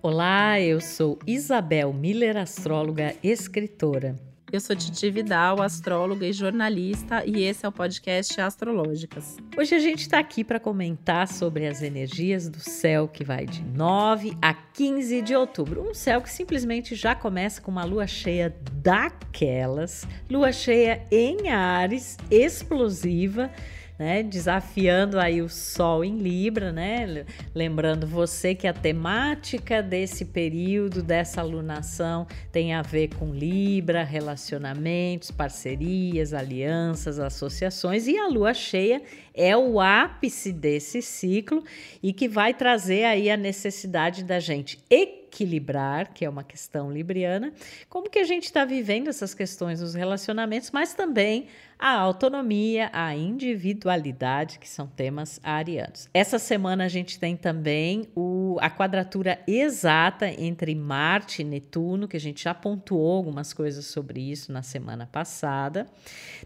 Olá, eu sou Isabel Miller, astróloga, escritora. Eu sou Titi Vidal, astróloga e jornalista, e esse é o podcast Astrológicas. Hoje a gente está aqui para comentar sobre as energias do céu que vai de 9 a 15 de outubro. Um céu que simplesmente já começa com uma lua cheia daquelas, lua cheia em Ares, explosiva né? Desafiando aí o Sol em Libra, né? Lembrando você que a temática desse período, dessa alunação, tem a ver com Libra, relacionamentos, parcerias, alianças, associações, e a lua cheia é o ápice desse ciclo e que vai trazer aí a necessidade da gente equilibrar, que é uma questão libriana, como que a gente está vivendo essas questões nos relacionamentos, mas também a autonomia, a individualidade, que são temas arianos. Essa semana a gente tem também o, a quadratura exata entre Marte e Netuno, que a gente já pontuou algumas coisas sobre isso na semana passada.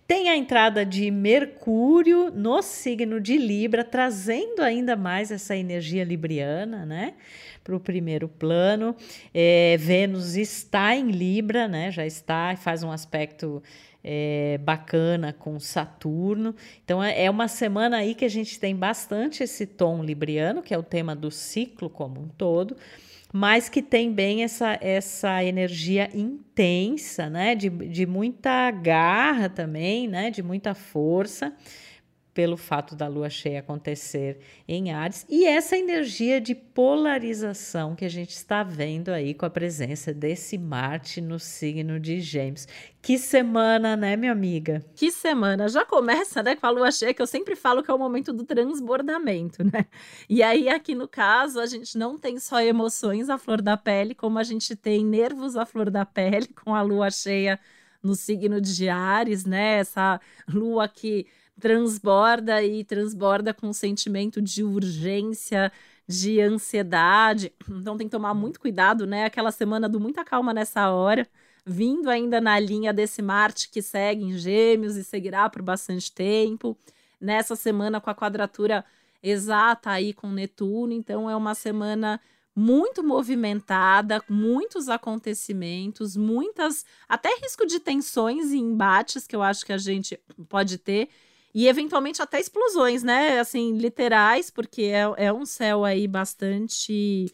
Tem a entrada de Mercúrio no signo de Libra, trazendo ainda mais essa energia libriana, né? Para o primeiro plano. É, Vênus está em Libra, né? Já está, faz um aspecto é, bacana com Saturno. Então é, é uma semana aí que a gente tem bastante esse tom libriano, que é o tema do ciclo como um todo, mas que tem bem essa, essa energia intensa, né? De, de muita garra também, né? De muita força pelo fato da lua cheia acontecer em Ares e essa energia de polarização que a gente está vendo aí com a presença desse Marte no signo de Gêmeos. Que semana, né, minha amiga? Que semana! Já começa, né, com a lua cheia, que eu sempre falo que é o momento do transbordamento, né? E aí, aqui no caso, a gente não tem só emoções à flor da pele, como a gente tem nervos à flor da pele, com a lua cheia no signo de Ares, né? Essa lua que transborda e transborda com um sentimento de urgência, de ansiedade. Então tem que tomar muito cuidado, né? Aquela semana do muita calma nessa hora, vindo ainda na linha desse Marte que segue em Gêmeos e seguirá por bastante tempo. Nessa semana com a quadratura exata aí com Netuno, então é uma semana muito movimentada, muitos acontecimentos, muitas até risco de tensões e embates que eu acho que a gente pode ter e eventualmente até explosões, né? Assim, literais, porque é, é um céu aí bastante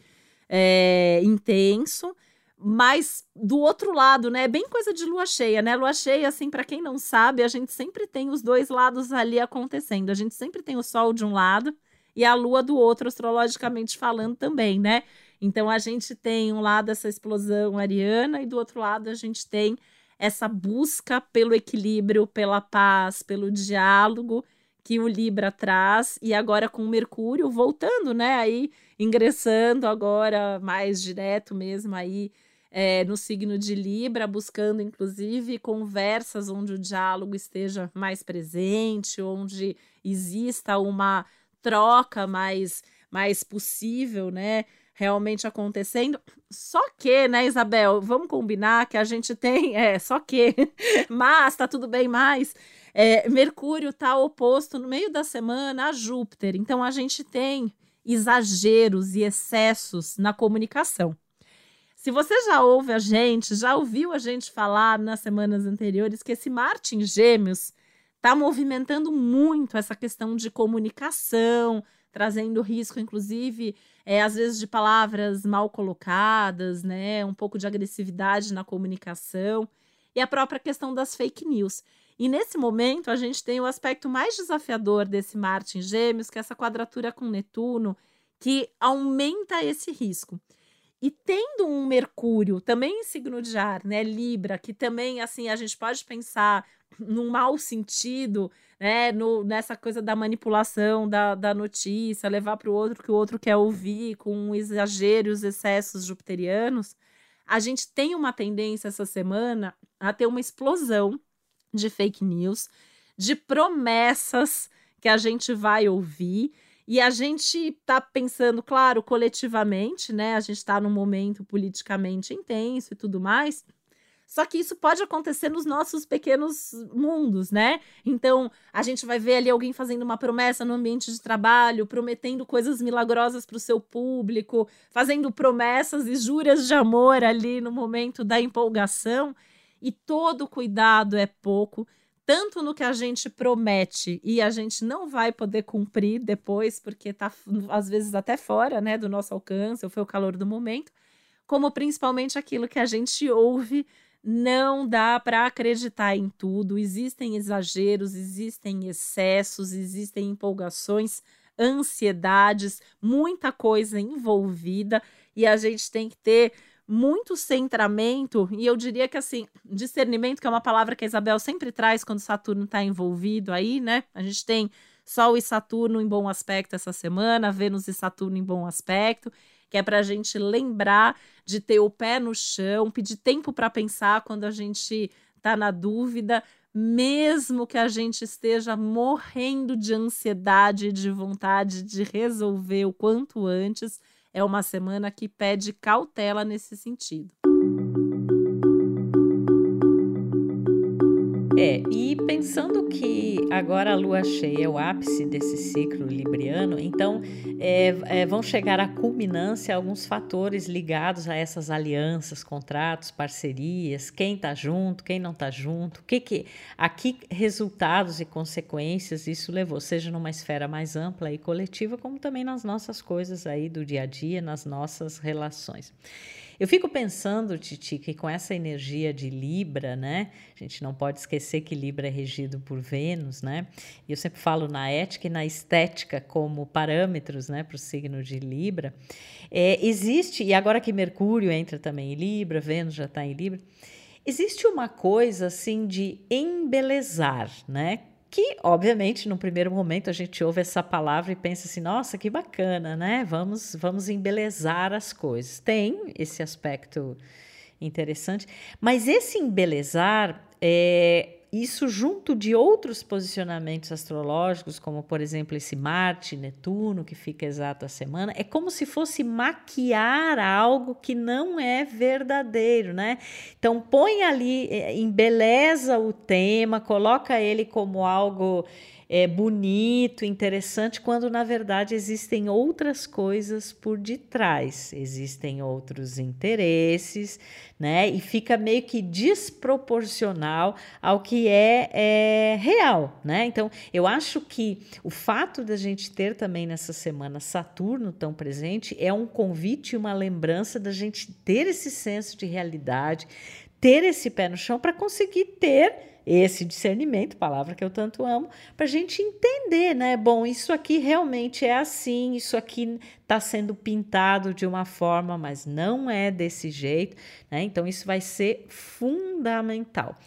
é, intenso. Mas do outro lado, né? É bem coisa de lua cheia, né? Lua cheia, assim, para quem não sabe, a gente sempre tem os dois lados ali acontecendo. A gente sempre tem o sol de um lado e a lua do outro, astrologicamente falando também, né? Então a gente tem um lado essa explosão ariana e do outro lado a gente tem essa busca pelo equilíbrio, pela paz, pelo diálogo que o Libra traz e agora com o Mercúrio voltando, né? Aí ingressando agora mais direto mesmo aí é, no signo de Libra, buscando inclusive conversas onde o diálogo esteja mais presente, onde exista uma troca mais mais possível, né? Realmente acontecendo. Só que, né, Isabel, vamos combinar que a gente tem, é, só que, mas tá tudo bem mais. É, Mercúrio tá oposto no meio da semana a Júpiter, então a gente tem exageros e excessos na comunicação. Se você já ouve a gente, já ouviu a gente falar nas semanas anteriores que esse Marte em Gêmeos está movimentando muito essa questão de comunicação, trazendo risco, inclusive, é, às vezes de palavras mal colocadas, né? Um pouco de agressividade na comunicação e a própria questão das fake news. E nesse momento a gente tem o aspecto mais desafiador desse Marte em Gêmeos, que é essa quadratura com Netuno, que aumenta esse risco. E tendo um Mercúrio também em signo de ar, né, Libra, que também assim a gente pode pensar num mau sentido, né, no, nessa coisa da manipulação da, da notícia, levar para o outro que o outro quer ouvir, com exageros, excessos jupiterianos, a gente tem uma tendência essa semana a ter uma explosão de fake news, de promessas que a gente vai ouvir. E a gente está pensando, claro, coletivamente, né? A gente está num momento politicamente intenso e tudo mais. Só que isso pode acontecer nos nossos pequenos mundos, né? Então, a gente vai ver ali alguém fazendo uma promessa no ambiente de trabalho, prometendo coisas milagrosas para o seu público, fazendo promessas e juras de amor ali no momento da empolgação. E todo cuidado é pouco, tanto no que a gente promete e a gente não vai poder cumprir depois, porque está às vezes até fora, né, do nosso alcance, ou foi o calor do momento, como principalmente aquilo que a gente ouve não dá para acreditar em tudo, existem exageros, existem excessos, existem empolgações, ansiedades, muita coisa envolvida e a gente tem que ter muito centramento, e eu diria que assim, discernimento, que é uma palavra que a Isabel sempre traz quando Saturno está envolvido aí, né? A gente tem Sol e Saturno em bom aspecto essa semana, Vênus e Saturno em bom aspecto que é para a gente lembrar de ter o pé no chão, pedir tempo para pensar quando a gente está na dúvida, mesmo que a gente esteja morrendo de ansiedade, de vontade de resolver o quanto antes, é uma semana que pede cautela nesse sentido. É, e pensando que agora a lua cheia é o ápice desse ciclo libriano, então é, é, vão chegar à culminância alguns fatores ligados a essas alianças, contratos, parcerias, quem está junto, quem não está junto, que que aqui resultados e consequências isso levou, seja numa esfera mais ampla e coletiva, como também nas nossas coisas aí do dia a dia, nas nossas relações. Eu fico pensando, Titi, que com essa energia de Libra, né? A gente não pode esquecer que Libra é regido por Vênus, né? E eu sempre falo na ética e na estética como parâmetros, né, para o signo de Libra. É, existe, e agora que Mercúrio entra também em Libra, Vênus já está em Libra, existe uma coisa assim de embelezar, né? Que obviamente no primeiro momento a gente ouve essa palavra e pensa assim, nossa, que bacana, né? Vamos, vamos embelezar as coisas. Tem esse aspecto interessante, mas esse embelezar é, isso junto de outros posicionamentos astrológicos, como por exemplo esse Marte, Netuno, que fica exato a semana, é como se fosse maquiar algo que não é verdadeiro, né? Então põe ali, é, embeleza o tema, coloca ele como algo é, bonito, interessante, quando na verdade existem outras coisas por detrás, existem outros interesses, né? E fica meio que desproporcional ao que é, é real, né? Então, eu acho que o fato da gente ter também nessa semana Saturno tão presente é um convite e uma lembrança da gente ter esse senso de realidade, ter esse pé no chão para conseguir ter esse discernimento, palavra que eu tanto amo, para a gente entender, né? Bom, isso aqui realmente é assim, isso aqui está sendo pintado de uma forma, mas não é desse jeito, né? Então, isso vai ser fundamental.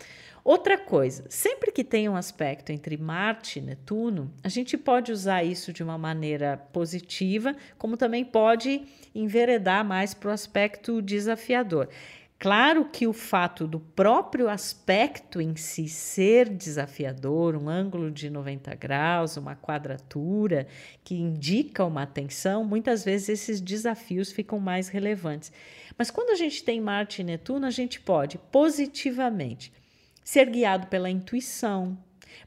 Outra coisa, sempre que tem um aspecto entre Marte e Netuno, a gente pode usar isso de uma maneira positiva, como também pode enveredar mais para o aspecto desafiador. Claro que o fato do próprio aspecto em si ser desafiador, um ângulo de 90 graus, uma quadratura que indica uma tensão, muitas vezes esses desafios ficam mais relevantes. Mas quando a gente tem Marte e Netuno, a gente pode positivamente ser guiado pela intuição,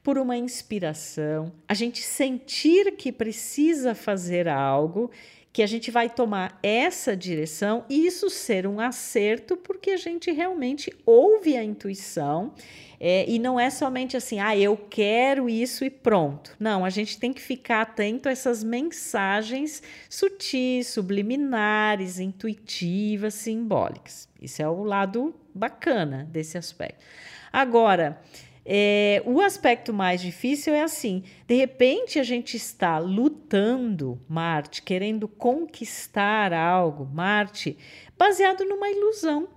por uma inspiração, a gente sentir que precisa fazer algo que a gente vai tomar essa direção e isso ser um acerto, porque a gente realmente ouve a intuição é, e não é somente assim, ah, eu quero isso e pronto. Não, a gente tem que ficar atento a essas mensagens sutis, subliminares, intuitivas, simbólicas. Isso é o lado bacana desse aspecto. Agora, é, o aspecto mais difícil é assim: de repente a gente está lutando, Marte, querendo conquistar algo, Marte, baseado numa ilusão,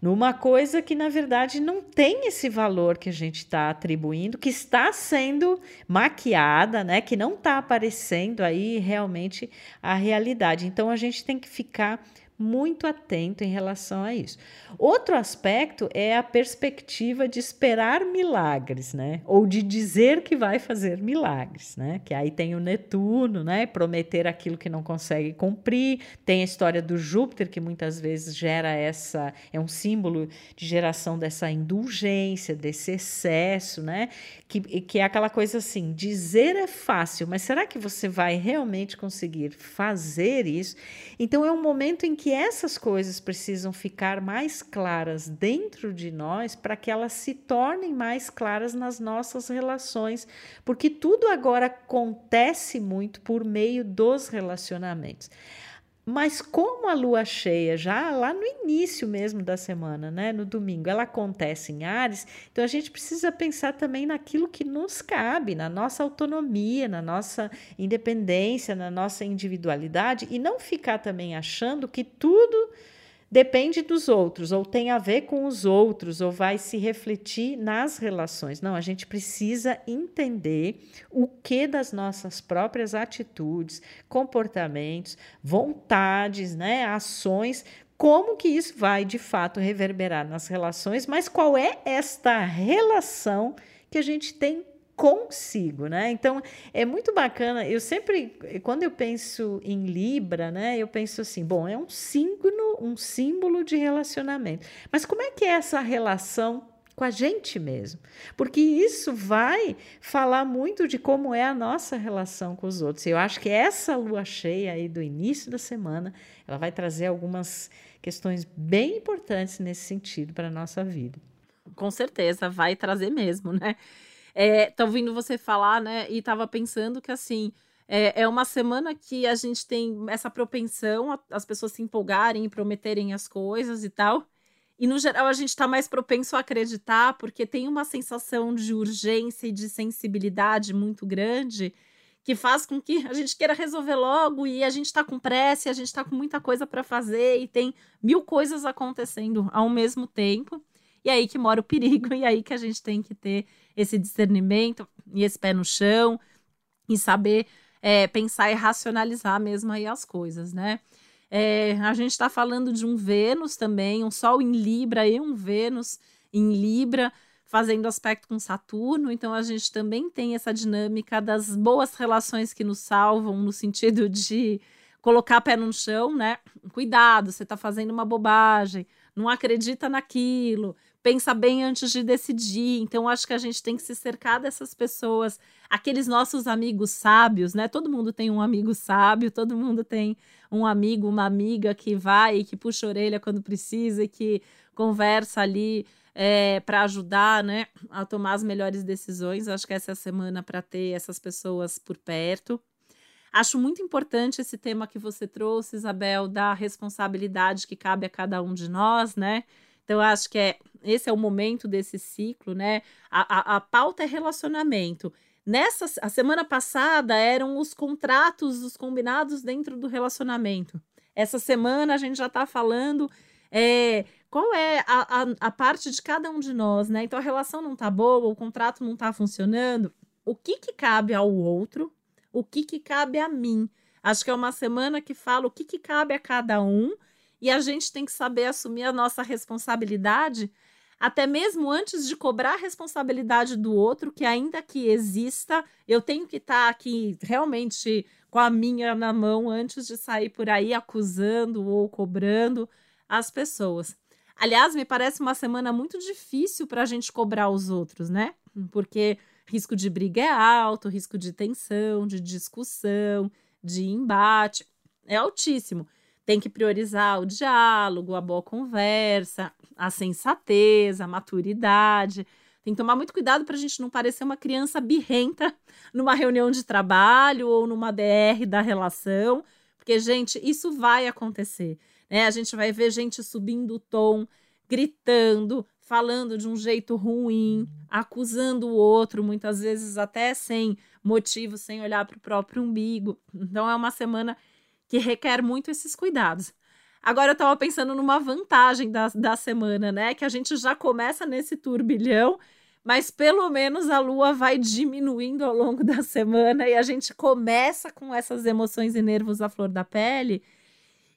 numa coisa que na verdade não tem esse valor que a gente está atribuindo, que está sendo maquiada, né? Que não está aparecendo aí realmente a realidade. Então a gente tem que ficar muito atento em relação a isso. Outro aspecto é a perspectiva de esperar milagres, né? Ou de dizer que vai fazer milagres, né? Que aí tem o Netuno, né? Prometer aquilo que não consegue cumprir. Tem a história do Júpiter que muitas vezes gera essa é um símbolo de geração dessa indulgência, desse excesso, né? Que, que é aquela coisa assim, dizer é fácil, mas será que você vai realmente conseguir fazer isso? Então é um momento em que que essas coisas precisam ficar mais claras dentro de nós para que elas se tornem mais claras nas nossas relações, porque tudo agora acontece muito por meio dos relacionamentos. Mas como a lua cheia, já lá no início mesmo da semana, né, no domingo, ela acontece em Ares, então a gente precisa pensar também naquilo que nos cabe, na nossa autonomia, na nossa independência, na nossa individualidade e não ficar também achando que tudo depende dos outros, ou tem a ver com os outros, ou vai se refletir nas relações. Não, a gente precisa entender o que das nossas próprias atitudes, comportamentos, vontades, né, ações, como que isso vai de fato reverberar nas relações, mas qual é esta relação que a gente tem consigo, né? Então é muito bacana. Eu sempre, quando eu penso em Libra, né, eu penso assim, bom, é um signo, um símbolo de relacionamento. Mas como é que é essa relação com a gente mesmo? Porque isso vai falar muito de como é a nossa relação com os outros. Eu acho que essa lua cheia aí do início da semana, ela vai trazer algumas questões bem importantes nesse sentido para a nossa vida. Com certeza, vai trazer mesmo, né? É, tá ouvindo você falar, né? E tava pensando que assim. É, é uma semana que a gente tem essa propensão a, as pessoas se empolgarem e prometerem as coisas e tal. E no geral a gente está mais propenso a acreditar porque tem uma sensação de urgência e de sensibilidade muito grande que faz com que a gente queira resolver logo e a gente está com pressa, a gente está com muita coisa para fazer e tem mil coisas acontecendo ao mesmo tempo. E aí que mora o perigo, e aí que a gente tem que ter esse discernimento e esse pé no chão e saber é, pensar e racionalizar mesmo aí as coisas, né? É, a gente está falando de um Vênus também, um Sol em Libra e um Vênus em Libra, fazendo aspecto com Saturno. Então a gente também tem essa dinâmica das boas relações que nos salvam, no sentido de colocar pé no chão, né? Cuidado, você está fazendo uma bobagem, não acredita naquilo, pensa bem antes de decidir. Então, acho que a gente tem que se cercar dessas pessoas, aqueles nossos amigos sábios, né? Todo mundo tem um amigo sábio, todo mundo tem um amigo, uma amiga que vai e que puxa a orelha quando precisa e que conversa ali é, para ajudar, né, a tomar as melhores decisões. Acho que essa é a semana para ter essas pessoas por perto. Acho muito importante esse tema que você trouxe, Isabel, da responsabilidade que cabe a cada um de nós, né? Então, acho que é, esse é o momento desse ciclo, né? A, a, a pauta é relacionamento. Nessa a semana passada eram os contratos, os combinados dentro do relacionamento. Essa semana a gente já está falando é, qual é a, a, a, parte de cada um de nós, né? Então a relação não está boa, o contrato não está funcionando. O que, que cabe ao outro? O que, que cabe a mim? Acho que é uma semana que fala o que, que cabe a cada um e a gente tem que saber assumir a nossa responsabilidade, até mesmo antes de cobrar a responsabilidade do outro, que ainda que exista, eu tenho que estar tá aqui realmente com a minha na mão antes de sair por aí acusando ou cobrando as pessoas. Aliás, me parece uma semana muito difícil para a gente cobrar os outros, né? Porque risco de briga é alto, risco de tensão, de discussão, de embate é altíssimo tem que priorizar o diálogo, a boa conversa, a sensatez, a maturidade. Tem que tomar muito cuidado para a gente não parecer uma criança birrenta numa reunião de trabalho ou numa DR da relação, porque, gente, isso vai acontecer. Né? A gente vai ver gente subindo o tom, gritando, falando de um jeito ruim, acusando o outro, muitas vezes até sem motivo, sem olhar para o próprio umbigo. Então, é uma semana que requer muito esses cuidados. Agora eu estava pensando numa vantagem da, da semana, né? Que a gente já começa nesse turbilhão, mas pelo menos a lua vai diminuindo ao longo da semana e a gente começa com essas emoções e nervos à flor da pele.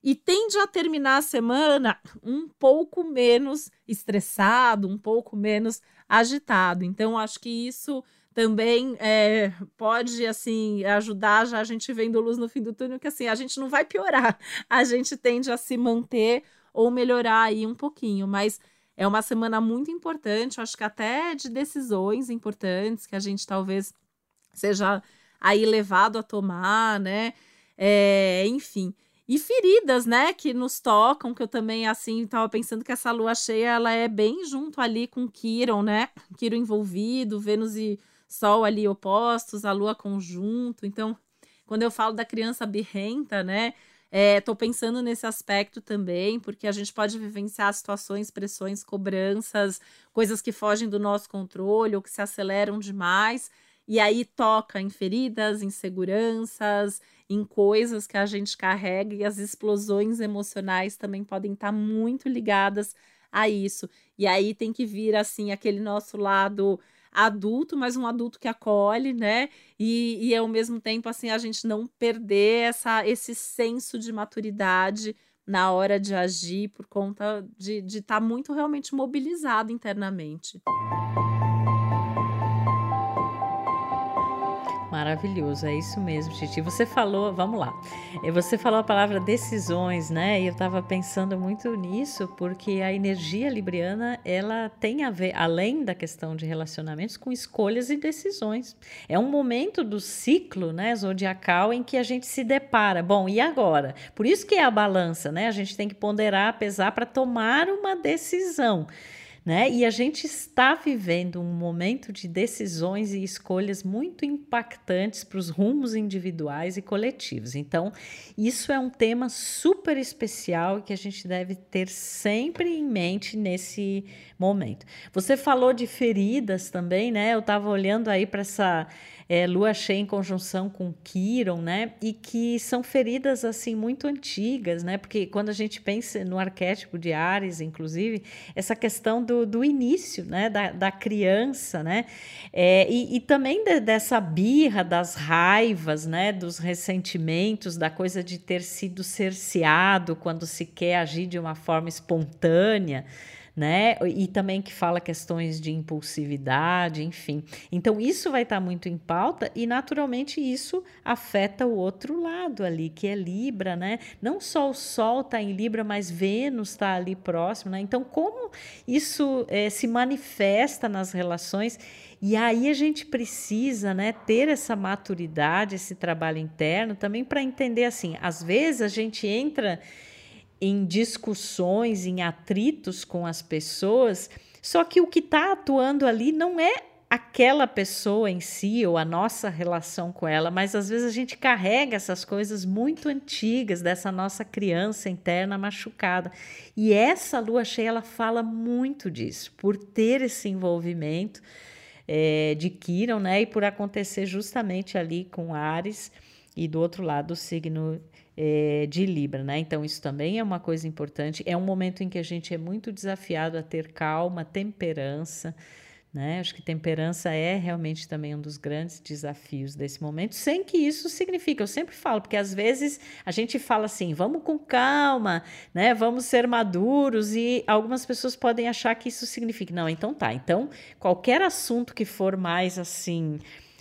e tende a terminar a semana um pouco menos estressado, um pouco menos agitado. Então, acho que isso também é, pode assim ajudar já a gente vendo luz no fim do túnel que assim a gente não vai piorar. A gente tende a se manter ou melhorar aí um pouquinho mas é uma semana muito importante acho que até de decisões importantes que a gente talvez seja aí levado a tomar né? É, enfim. E feridas, né, que nos tocam, que eu também, assim, estava pensando que essa lua cheia, ela é bem junto ali com Quiron, né, Quiron envolvido, Vênus e Sol ali opostos, a Lua conjunto. Então, quando eu falo da criança birrenta, né? Estou é, pensando nesse aspecto também, porque a gente pode vivenciar situações, pressões, cobranças, coisas que fogem do nosso controle ou que se aceleram demais, e aí toca em feridas, inseguranças, em coisas que a gente carrega, e as explosões emocionais também podem estar muito ligadas a isso. E aí tem que vir assim aquele nosso lado adulto, mas um adulto que acolhe, né? E, e ao mesmo tempo, assim, a gente não perder essa, esse senso de maturidade na hora de agir por conta de estar tá muito realmente mobilizado internamente. Maravilhoso, é isso mesmo, Titi. Você falou, vamos lá. Eh, você falou a palavra decisões, né? E eu estava pensando muito nisso, porque a energia libriana, ela tem a ver, além da questão de relacionamentos, com escolhas e decisões. É um momento do ciclo, né, zodiacal, em que a gente se depara. Bom, e agora? Por isso que é a balança, né? A gente tem que ponderar, pesar para tomar uma decisão né? E a gente está vivendo um momento de decisões e escolhas muito impactantes para os rumos individuais e coletivos. Então, isso é um tema super especial que a gente deve ter sempre em mente nesse momento. Você falou de feridas também, né? Eu estava olhando aí para essa é, lua cheia em conjunção com Quiron, né? E que são feridas assim muito antigas, né? Porque quando a gente pensa no arquétipo de Ares, inclusive, essa questão do, do início, né? Da, da criança, né? É, e, e, também de, dessa birra, das raivas, né? Dos ressentimentos, da coisa de ter sido cerceado quando se quer agir de uma forma espontânea né? E também que fala questões de impulsividade, enfim. Então, isso vai estar muito em pauta e, naturalmente, isso afeta o outro lado ali, que é Libra, né? Não só o Sol está em Libra, mas Vênus está ali próximo, né? Então, como isso é, se manifesta nas relações? E aí a gente precisa, né, ter essa maturidade, esse trabalho interno também para entender assim, às vezes a gente entra em discussões, em atritos com as pessoas, só que o que está atuando ali não é aquela pessoa em si ou a nossa relação com ela, mas às vezes a gente carrega essas coisas muito antigas dessa nossa criança interna machucada. E essa lua cheia ela fala muito disso, por ter esse envolvimento é, de Kiron, né? E por acontecer justamente ali com Ares e do outro lado o signo é, de Libra, né? Então, isso também é uma coisa importante. É um momento em que a gente é muito desafiado a ter calma, temperança. Né? Acho que temperança é realmente também um dos grandes desafios desse momento, sem que isso signifique. Eu sempre falo, porque às vezes a gente fala assim, vamos com calma, né? Vamos ser maduros, e algumas pessoas podem achar que isso significa. Não, então tá. Então, qualquer assunto que for mais assim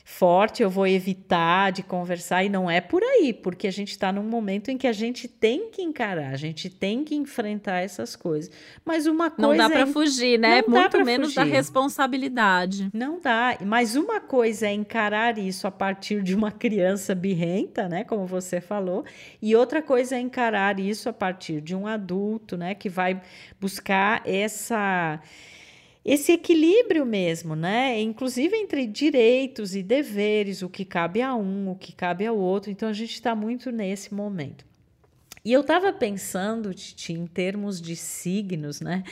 forte, eu vou evitar de conversar, e não é por aí, porque a gente está num momento em que a gente tem que encarar, a gente tem que enfrentar essas coisas. Mas uma coisa. Não dá para é... fugir, né? Não Muito menos fugir. da responsabilidade. Não dá. Mas uma coisa é encarar isso a partir de uma criança birrenta, né? Como você falou, e outra coisa é encarar isso a partir de um adulto, né? Que vai buscar essa esse equilíbrio mesmo, né? Inclusive entre direitos e deveres, o que cabe a um, o que cabe ao outro. Então a gente está muito nesse momento. E eu estava pensando, Titi, em termos de signos, né?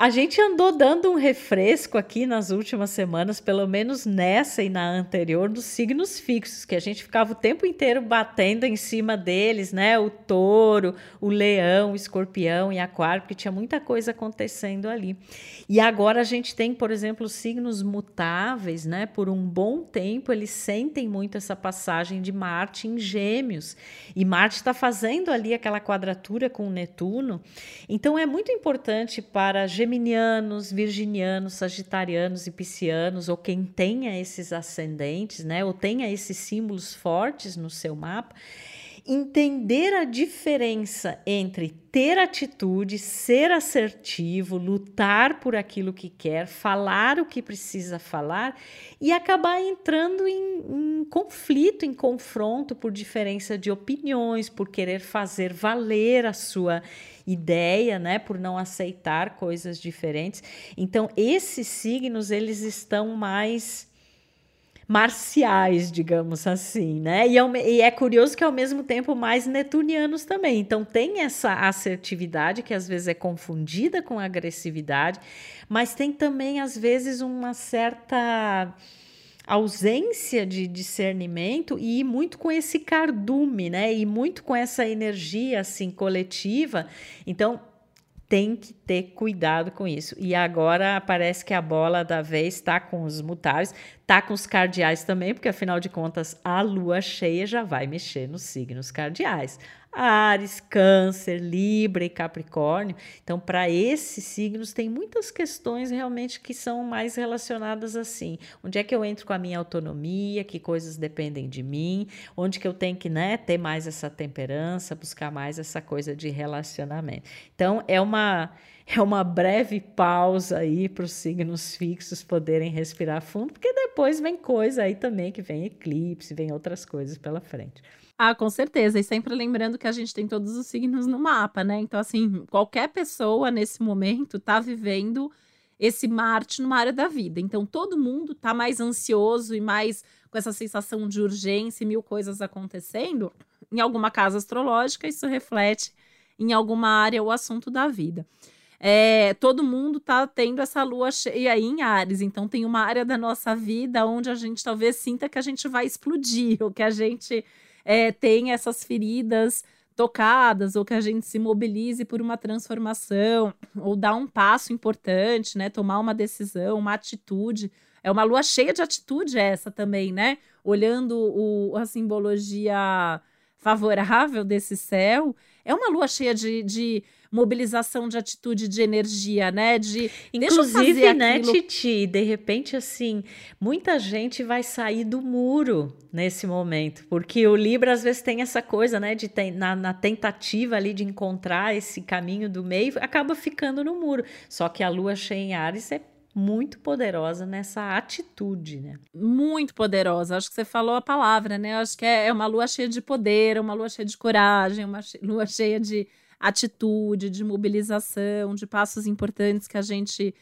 A gente andou dando um refresco aqui nas últimas semanas, pelo menos nessa e na anterior, dos signos fixos, que a gente ficava o tempo inteiro batendo em cima deles, né? O touro, o leão, o escorpião e aquário, porque tinha muita coisa acontecendo ali. E agora a gente tem, por exemplo, signos mutáveis, né? Por um bom tempo eles sentem muito essa passagem de Marte em Gêmeos. E Marte está fazendo ali aquela quadratura com Netuno. Então é muito importante para Gêmeos geminianos, virginianos, sagitarianos e piscianos, ou quem tenha esses ascendentes, né, ou tenha esses símbolos fortes no seu mapa, entender a diferença entre ter atitude, ser assertivo, lutar por aquilo que quer, falar o que precisa falar e acabar entrando em, em, conflito, em confronto por diferença de opiniões, por querer fazer valer a sua ideia, né, por não aceitar coisas diferentes. Então, esses signos eles estão mais marciais, digamos assim, né? E e é, curioso que ao mesmo tempo mais netunianos também. Então tem essa assertividade que às vezes é confundida com agressividade, mas tem também às vezes uma certa ausência de discernimento e muito com esse cardume, né? E muito com essa energia assim coletiva. Então, tem que ter cuidado com isso. E agora parece que a bola da vez está com os mutáveis, está com os cardeais também, porque afinal de contas a lua cheia já vai mexer nos signos cardeais. Ares, Câncer, Libra e Capricórnio. Então, para esses signos, tem muitas questões realmente que são mais relacionadas assim. Onde é que eu entro com a minha autonomia? Que coisas dependem de mim? Onde que eu tenho que né, ter mais essa temperança, buscar mais essa coisa de relacionamento? Então, é uma. É uma breve pausa aí para os signos fixos poderem respirar fundo, porque depois vem coisa aí também que vem eclipse, vem outras coisas pela frente. Ah, com certeza. E sempre lembrando que a gente tem todos os signos no mapa, né? Então, assim, qualquer pessoa nesse momento tá vivendo esse Marte numa área da vida. Então, todo mundo tá mais ansioso e mais com essa sensação de urgência e mil coisas acontecendo. Em alguma casa astrológica, isso reflete em alguma área o assunto da vida. É, todo mundo tá tendo essa lua cheia aí em Ares, então tem uma área da nossa vida onde a gente talvez sinta que a gente vai explodir, ou que a gente é, tem essas feridas tocadas ou que a gente se mobilize por uma transformação ou dar um passo importante, né? Tomar uma decisão, uma atitude. É uma lua cheia de atitude essa também, né? Olhando o, a simbologia favorável desse céu, é uma lua cheia de, de mobilização de atitude, de energia, né? De inclusive, né, Titi, de repente assim, muita gente vai sair do muro nesse momento, porque o Libra às vezes tem essa coisa, né, de na, na tentativa ali de encontrar esse caminho do meio, acaba ficando no muro. Só que a Lua cheia em Ares é muito poderosa nessa atitude, né? Muito poderosa. Acho que você falou a palavra, né? Acho que é, é uma lua cheia de poder, uma lua cheia de coragem, uma lua cheia de atitude, de mobilização, de passos importantes que a gente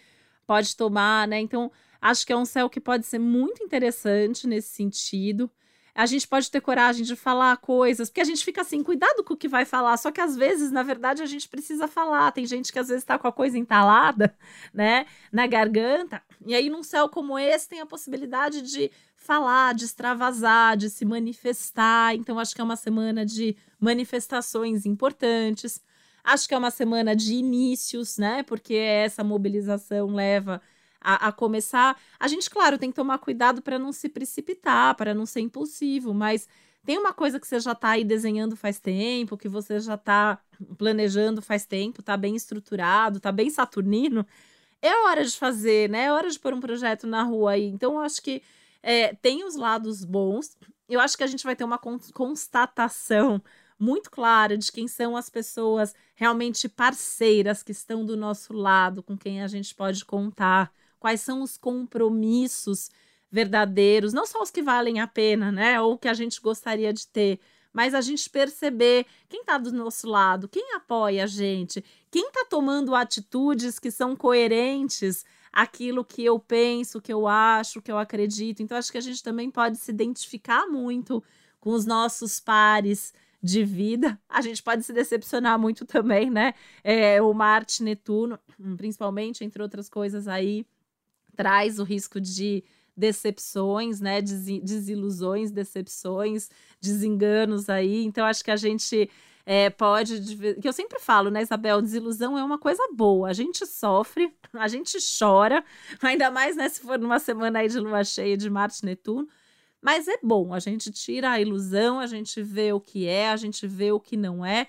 pode tomar, né? Então, acho que é um céu que pode ser muito interessante nesse sentido. A gente pode ter coragem de falar coisas, porque a gente fica assim, cuidado com o que vai falar, só que às vezes, na verdade, a gente precisa falar. Tem gente que às vezes está com a coisa entalada, né, na garganta, e aí num céu como esse tem a possibilidade de falar, de extravasar, de se manifestar. Então, acho que é uma semana de manifestações importantes. Acho que é uma semana de inícios, né? Porque essa mobilização leva a, a começar. A gente, claro, tem que tomar cuidado para não se precipitar, para não ser impulsivo, mas tem uma coisa que você já está aí desenhando faz tempo, que você já está planejando faz tempo, está bem estruturado, está bem saturnino. É hora de fazer, né? É hora de pôr um projeto na rua aí. Então, eu acho que é, tem os lados bons. Eu acho que a gente vai ter uma constatação muito clara de quem são as pessoas realmente parceiras que estão do nosso lado, com quem a gente pode contar, quais são os compromissos verdadeiros, não só os que valem a pena, né, ou que a gente gostaria de ter, mas a gente perceber quem está do nosso lado, quem apoia a gente, quem está tomando atitudes que são coerentes aquilo que eu penso, que eu acho, que eu acredito. Então, acho que a gente também pode se identificar muito com os nossos pares de vida. A gente pode se decepcionar muito também, né? É, o Marte, Netuno, principalmente, entre outras coisas aí, traz o risco de decepções, né? Desilusões, decepções, desenganos aí. Então, acho que a gente é, pode. Que eu sempre falo, né, Isabel? Desilusão é uma coisa boa. A gente sofre, a gente chora, ainda mais né, se for numa semana aí de lua cheia de Marte Netuno. Mas é bom, a gente tira a ilusão, a gente vê o que é, a gente vê o que não é.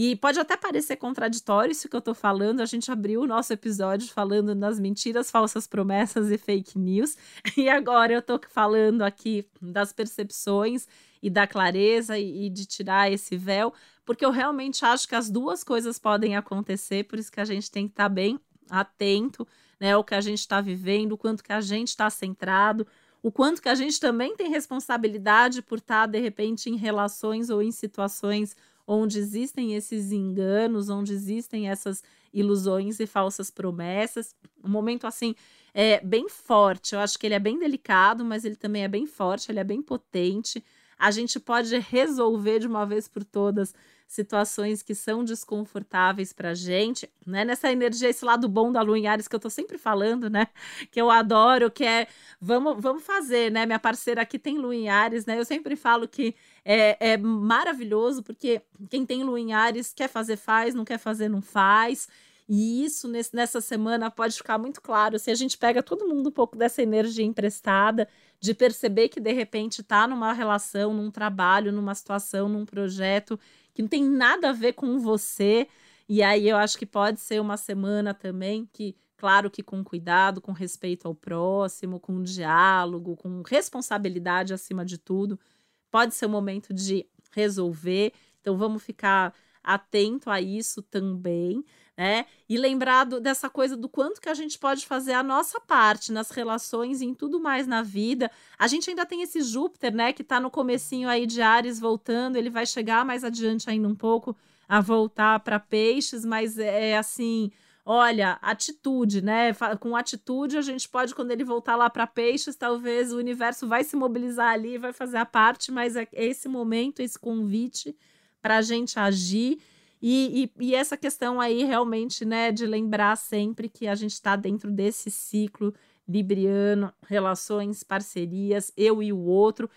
E pode até parecer contraditório isso que eu tô falando. A gente abriu o nosso episódio falando das mentiras, falsas promessas e fake news. E agora eu tô falando aqui das percepções e da clareza e, e de tirar esse véu, porque eu realmente acho que as duas coisas podem acontecer, por isso que a gente tem que estar tá bem atento, né, o que a gente está vivendo, o quanto que a gente está centrado, o quanto que a gente também tem responsabilidade por estar, tá, de repente, em relações ou em situações onde existem esses enganos, onde existem essas ilusões e falsas promessas. Um momento assim é bem forte. Eu acho que ele é bem delicado, mas ele também é bem forte, ele é bem potente. A gente pode resolver de uma vez por todas situações que são desconfortáveis para gente, né? Nessa energia, esse lado bom da Lua em Ares que eu tô sempre falando, né? Que eu adoro, que é vamos, vamos fazer, né? Minha parceira aqui tem Lua em Ares, né? Eu sempre falo que é, é maravilhoso, porque quem tem Lua em Ares quer fazer, faz, não quer fazer, não faz. E isso nesse, nessa semana pode ficar muito claro se a gente pega todo mundo um pouco dessa energia emprestada, de perceber que de repente está numa relação, num trabalho, numa situação, num projeto que não tem nada a ver com você. E aí eu acho que pode ser uma semana também que, claro que com cuidado, com respeito ao próximo, com diálogo, com responsabilidade acima de tudo, pode ser o momento de resolver. Então vamos ficar atento a isso também, né? E lembrado dessa coisa do quanto que a gente pode fazer a nossa parte nas relações e em tudo mais na vida. A gente ainda tem esse Júpiter, né, que está no comecinho aí de Ares voltando, ele vai chegar mais adiante ainda um pouco a voltar para peixes, mas é, é assim, olha, atitude, né? Com atitude a gente pode, quando ele voltar lá para peixes, talvez o universo vai se mobilizar ali, vai fazer a parte, mas é esse momento, esse convite para a gente agir. E, e, e, essa questão aí realmente, né, de lembrar sempre que a gente está dentro desse ciclo libriano, relações, parcerias, eu e o outro,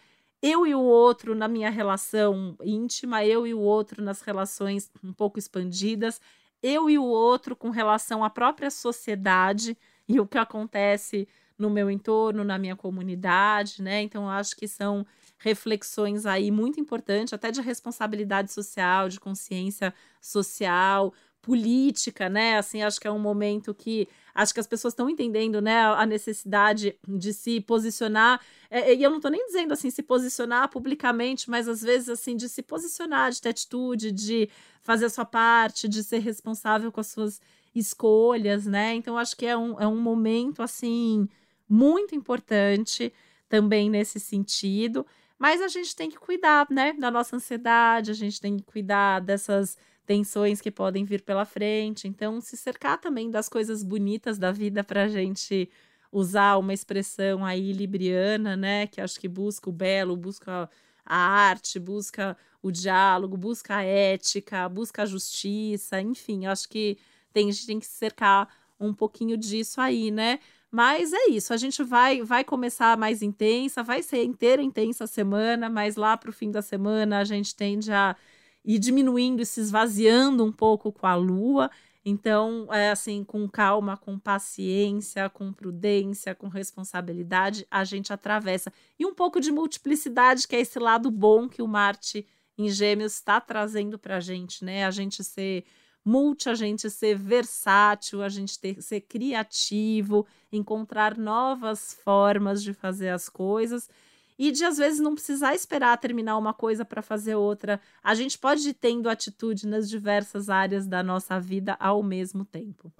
eu e o outro na minha relação íntima, eu e o outro nas relações um pouco expandidas, eu e o outro com relação à própria sociedade e o que acontece no meu entorno, na minha comunidade, né? Então, acho que são reflexões aí muito importantes, até de responsabilidade social, de consciência social, política, né? Assim, acho que é um momento que acho que as pessoas estão entendendo, né, a necessidade de se posicionar. É, e eu não estou nem dizendo assim se posicionar publicamente, mas às vezes assim de se posicionar, de ter atitude, de fazer a sua parte, de ser responsável com as suas escolhas, né? Então acho que é um, é um momento assim muito importante também nesse sentido. Mas a gente tem que cuidar, né, da nossa ansiedade, a gente tem que cuidar dessas tensões que podem vir pela frente. Então, se cercar também das coisas bonitas da vida para a gente usar uma expressão aí libriana, né, que acho que busca o belo, busca a arte, busca o diálogo, busca a ética, busca a justiça, enfim, acho que tem, a gente tem que cercar um pouquinho disso aí, né? Mas é isso, a gente vai vai começar mais intensa, vai ser inteira intensa a semana, mas lá para o fim da semana a gente tende a ir diminuindo e se esvaziando um pouco com a lua. Então, é assim, com calma, com paciência, com prudência, com responsabilidade, a gente atravessa. E um pouco de multiplicidade, que é esse lado bom que o Marte em Gêmeos está trazendo para a gente, né? A gente ser multi, a gente ser versátil, a gente ter, ser criativo, encontrar novas formas de fazer as coisas e de às vezes não precisar esperar terminar uma coisa para fazer outra. A gente pode ir tendo atitude nas diversas áreas da nossa vida ao mesmo tempo.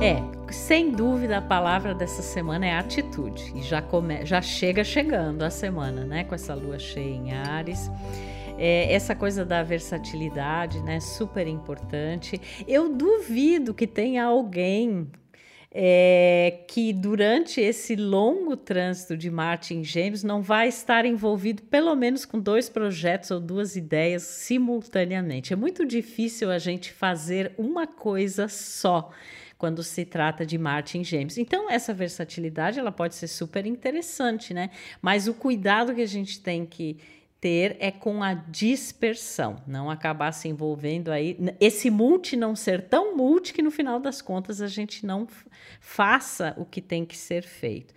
É, sem dúvida a palavra dessa semana é atitude. E já, come, já chega chegando a semana, né? Com essa lua cheia em Ares. É, essa coisa da versatilidade, né? Super importante. Eu duvido que tenha alguém é que durante esse longo trânsito de Marte em Gêmeos não vai estar envolvido pelo menos com dois projetos ou duas ideias simultaneamente. É muito difícil a gente fazer uma coisa só quando se trata de Marte em Gêmeos. Então, essa versatilidade ela pode ser super interessante, né? Mas o cuidado que a gente tem que ter é com a dispersão, não acabar se envolvendo aí, esse multi não ser tão multi que no final das contas a gente não faça o que tem que ser feito.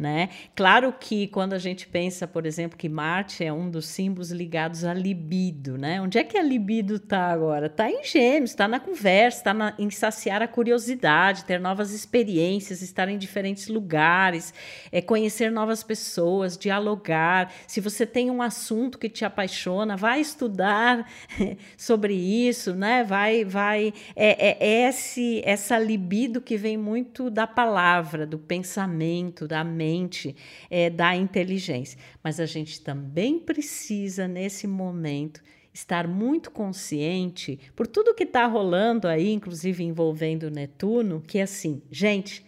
Né? Claro que quando a gente pensa, por exemplo, que Marte é um dos símbolos ligados à libido, né? Onde é que a libido está agora? Está em Gêmeos, está na conversa, está em saciar a curiosidade, ter novas experiências, estar em diferentes lugares, é conhecer novas pessoas, dialogar. Se você tem um assunto que te apaixona, vai estudar sobre isso, né? Vai, vai é, é, é esse essa libido que vem muito da palavra, do pensamento, da mente é, da inteligência. Mas a gente também precisa, nesse momento, estar muito consciente por tudo que está rolando aí, inclusive envolvendo Netuno, que é assim, gente,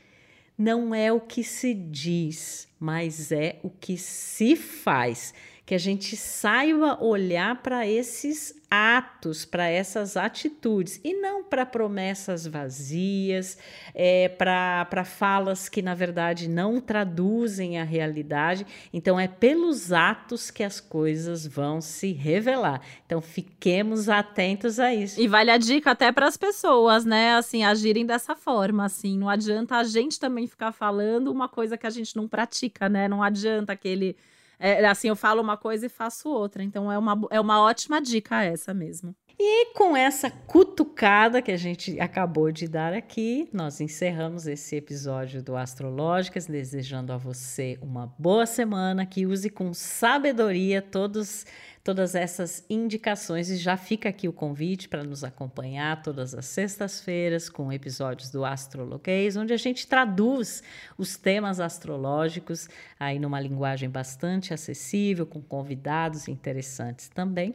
não é o que se diz, mas é o que se faz. Que a gente saiba olhar para esses atos, para essas atitudes, e não para promessas vazias, é, para falas que, na verdade, não traduzem a realidade. Então, é pelos atos que as coisas vão se revelar. Então, fiquemos atentos a isso. E vale a dica até para as pessoas, né? Assim, agirem dessa forma. Assim, não adianta a gente também ficar falando uma coisa que a gente não pratica, né? Não adianta aquele é, assim, eu falo uma coisa e faço outra. Então é uma, é uma ótima dica essa mesmo. E com essa cutucada que a gente acabou de dar aqui, nós encerramos esse episódio do Astrológicas, desejando a você uma boa semana, que use com sabedoria todos todas essas indicações e já fica aqui o convite para nos acompanhar todas as sextas-feiras com episódios do Astrologuês, onde a gente traduz os temas astrológicos aí numa linguagem bastante acessível, com convidados interessantes também.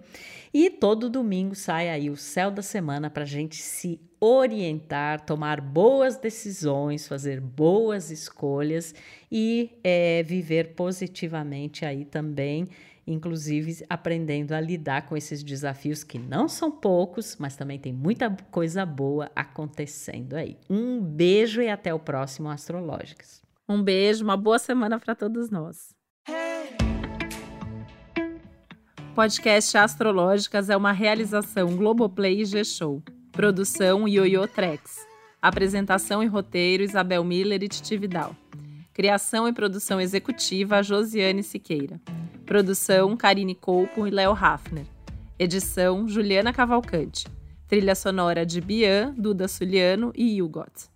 E todo domingo sai aí o céu da semana para a gente se orientar, tomar boas decisões, fazer boas escolhas e é, viver positivamente aí também inclusive aprendendo a lidar com esses desafios que não são poucos, mas também tem muita coisa boa acontecendo aí. Um beijo e até o próximo Astrológicas. Um beijo, uma boa semana para todos nós. Podcast Astrológicas é uma realização Globoplay e G-Show. Produção Yoyo Trex. Apresentação e roteiro Isabel Miller e Titi Vidal. Criação e produção executiva Josiane Siqueira. Produção Karine Colpo e Léo Hafner. Edição Juliana Cavalcante. Trilha sonora de Bian, Duda Suliano e Hugot.